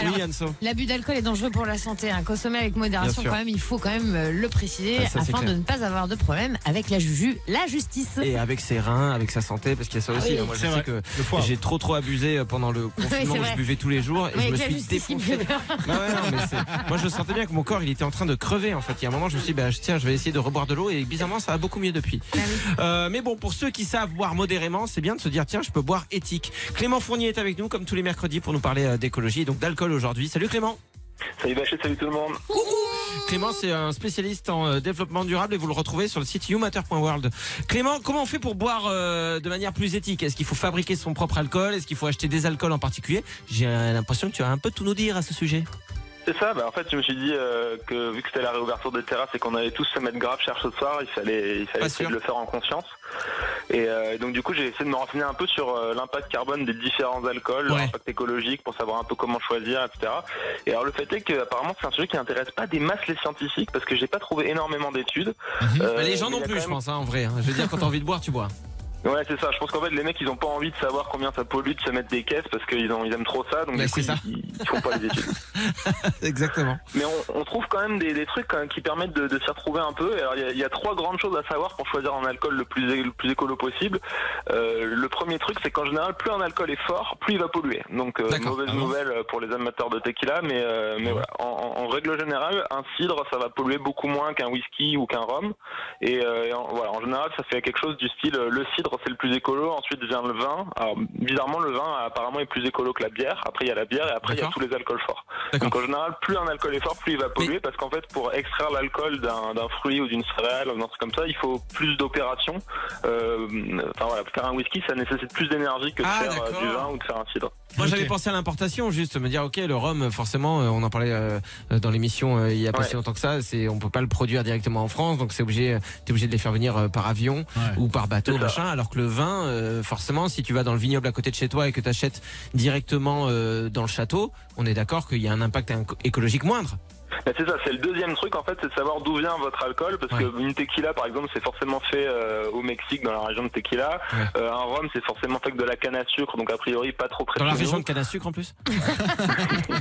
Alors, Oui, Anso. L'abus d'alcool est dangereux pour la santé. Hein. Consommer avec modération, quand même, il faut quand même euh, le préciser Ah, ça, afin de ne pas avoir de problème avec la juju, la justice. Et avec ses reins, avec sa santé, parce qu'il y a ça aussi. oui. hein. Moi, je C'est sais vrai. que j'ai trop trop abusé euh, pendant le confinement où je buvais tous les jours et je me avec la suis défoncé. Ah non, mais Moi, je sentais bien que mon corps, il était en train de crever. En fait, il y a un moment, je me suis dit, bah, tiens, je vais essayer de reboire de l'eau et bizarrement, ça va beaucoup mieux depuis. Ah oui. Euh, mais bon, pour ceux qui savent boire modérément, c'est bien de se dire, tiens, je peux boire éthique. Clément Fournier est avec nous, comme tous les mercredis, pour nous parler d'écologie donc d'alcool aujourd'hui. Salut Clément. Salut Bachet, salut tout le monde. Clément, c'est un spécialiste en euh, développement durable et vous le retrouvez sur le site youmatter.world. Clément, comment on fait pour boire euh, de manière plus éthique? Est-ce qu'il faut fabriquer son propre alcool? Est-ce qu'il faut acheter des alcools en particulier? J'ai l'impression que tu as un peu tout nous dire à ce sujet. C'est ça, bah en fait je me suis dit euh, que vu que c'était la réouverture des terrasses et qu'on allait tous se mettre grave cher ce soir, il fallait, il fallait Pas essayer de le faire en conscience. Et euh, donc du coup j'ai essayé de me renseigner un peu sur euh, l'impact carbone des différents alcools, Ouais. leur impact écologique pour savoir un peu comment choisir, etc. Et alors le fait est que apparemment c'est un sujet qui n'intéresse pas des masses les scientifiques parce que j'ai pas trouvé énormément d'études. Euh, Bah, les gens non plus, je pense, hein, en vrai. hein. Je veux dire, quand t'as envie de boire, tu bois. Ouais, c'est ça. Je pense qu'en fait, les mecs, ils ont pas envie de savoir combien ça pollue de se mettre des caisses parce qu'ils ont, ils aiment trop ça. Donc, du coup, ça. ils, ils font pas les études. Exactement. Mais on, on trouve quand même des, des trucs quand même qui permettent de, de s'y retrouver un peu. Alors, il y, y a trois grandes choses à savoir pour choisir un alcool le plus, le plus écolo possible. Euh, le premier truc, c'est qu'en général, plus un alcool est fort, plus il va polluer. Donc, euh, mauvaise Ah bon nouvelle pour les amateurs de tequila. Mais, euh, mais voilà. En, en- en règle générale, un cidre, ça va polluer beaucoup moins qu'un whisky ou qu'un rhum. Et, euh, et en, voilà, en général, ça fait quelque chose du style euh, le cidre, c'est le plus écolo. Ensuite vient le vin. Alors, bizarrement, le vin apparemment est plus écolo que la bière. Après, il y a la bière et après, il y a tous les alcools forts. Donc en général, plus un alcool est fort, plus il va polluer, parce qu'en fait, pour extraire l'alcool d'un fruit ou d'une céréale ou d'un truc comme ça, il faut plus d'opérations. Euh, Enfin voilà, pour faire un whisky, ça nécessite plus d'énergie que de Ah, faire euh, du vin ou de faire un cidre. Moi, Ok. j'avais pensé à l'importation, juste me dire, ok, le rhum, forcément, euh, on en parlait euh, dans l'émission euh, il y a pas Ouais. si longtemps que ça. C'est, on peut pas le produire directement en France, donc c'est obligé, t'es obligé de les faire venir euh, par avion Ouais. ou par bateau, machin. Alors que le vin, euh, forcément, si tu vas dans le vignoble à côté de chez toi et que tu achètes directement euh, dans le château, on est d'accord qu'il y a un impact écologique moindre. C'est ça, c'est le deuxième truc en fait, c'est de savoir d'où vient votre alcool, parce Ouais. que une tequila par exemple, c'est forcément fait euh, au Mexique, dans la région de Tequila. Ouais. Euh, un rhum, c'est forcément fait avec de la canne à sucre, donc a priori pas trop près Dans la région de canne à sucre en plus?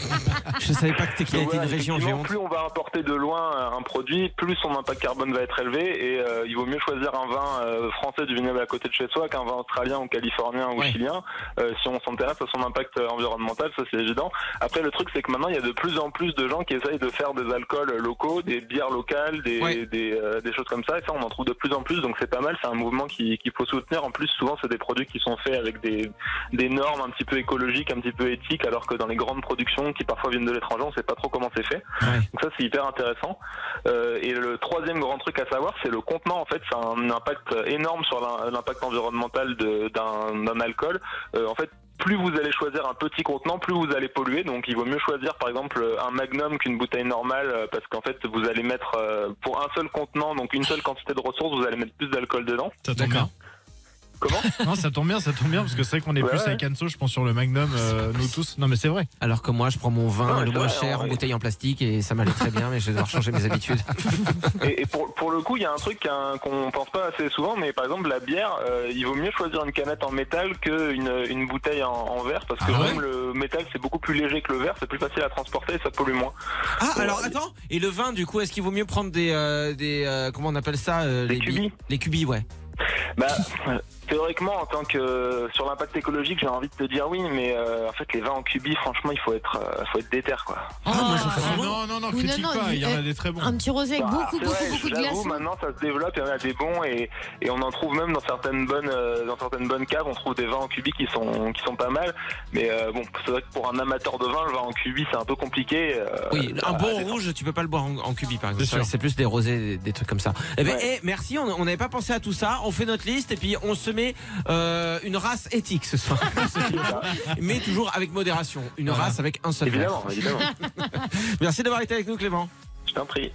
Je savais pas que était une région. Plus on va importer de loin euh, un produit, plus son impact carbone va être élevé et euh, il vaut mieux choisir un vin euh, français du vignoble à côté de chez soi qu'un vin australien ou californien ou Ouais. chilien. Euh, si on s'intéresse à son impact environnemental, ça c'est évident. Après le truc c'est que maintenant il y a de plus en plus de gens qui essayent de faire des alcools locaux, des bières locales, des, Ouais. des, des choses comme ça et ça on en trouve de plus en plus donc c'est pas mal, c'est un mouvement qui- qu'il faut soutenir. En plus souvent c'est des produits qui sont faits avec des, des normes un petit peu écologiques, un petit peu éthiques alors que dans les grandes productions qui parfois viennent de l'étranger on sait pas trop comment c'est fait. Ouais. Donc ça c'est hyper intéressant. Euh, et le troisième grand truc à savoir, c'est le contenant. En fait, c'est un impact énorme sur l'im- l'impact environnemental d'un alcool. Euh, en fait, plus vous allez choisir un petit contenant, plus vous allez polluer. Donc il vaut mieux choisir par exemple un magnum qu'une bouteille normale euh, parce qu'en fait vous allez mettre pour un seul contenant, donc une seule quantité de ressources, vous allez mettre plus d'alcool dedans. Ça D'accord. Comment Non, ça tombe bien, ça tombe bien, parce que c'est vrai qu'on est Ouais, plus ouais. avec Anso, je pense, sur le Magnum, euh, nous tous. Non, mais c'est vrai. Alors que moi, je prends mon vin Ouais, le moins vrai, cher en bouteille en plastique et ça m'allait très bien, mais je vais devoir changer mes habitudes. Et, et pour, pour le coup, il y a un truc qu'on pense pas assez souvent, mais par exemple la bière, euh, il vaut mieux choisir une canette en métal qu'une une bouteille en, en verre, parce que Ah ouais même le métal c'est beaucoup plus léger que le verre, c'est plus facile à transporter et ça pollue moins. Ah, alors attends, et le vin, du coup, est-ce qu'il vaut mieux prendre des. euh, des euh, comment on appelle ça euh, les bi- cubis. Les cubis, ouais. Bah, théoriquement, en tant que sur l'impact écologique, j'ai envie de te dire oui, mais euh, en fait les vins en cubi, franchement, il faut être, euh, faut être déter quoi. Ah, moi, je Ah, non, non, non, Oui, critique non, non, pas, il y en a des très bons. Un petit rosé avec Bah, beaucoup, beaucoup, vrai, beaucoup de glaçons. Maintenant, ça se développe, il y en a des bons et, et on en trouve même dans certaines bonnes, euh, dans certaines bonnes caves, on trouve des vins en cubi qui sont, qui sont pas mal. Mais euh, bon, c'est vrai que pour un amateur de vin, le vin en cubi, c'est un peu compliqué. euh, Oui, un bon rouge, tu peux pas le boire en, en cubi, par exemple. C'est plus des rosés, des, des trucs comme ça. Eh ben, Ouais. eh, merci, on n'avait pas pensé à tout ça. On fait notre liste et puis on se met euh, une race éthique ce soir. Mais toujours avec modération. Une Voilà. race avec un seul. Évidemment, évidemment. Merci d'avoir été avec nous, Clément. Je t'en prie.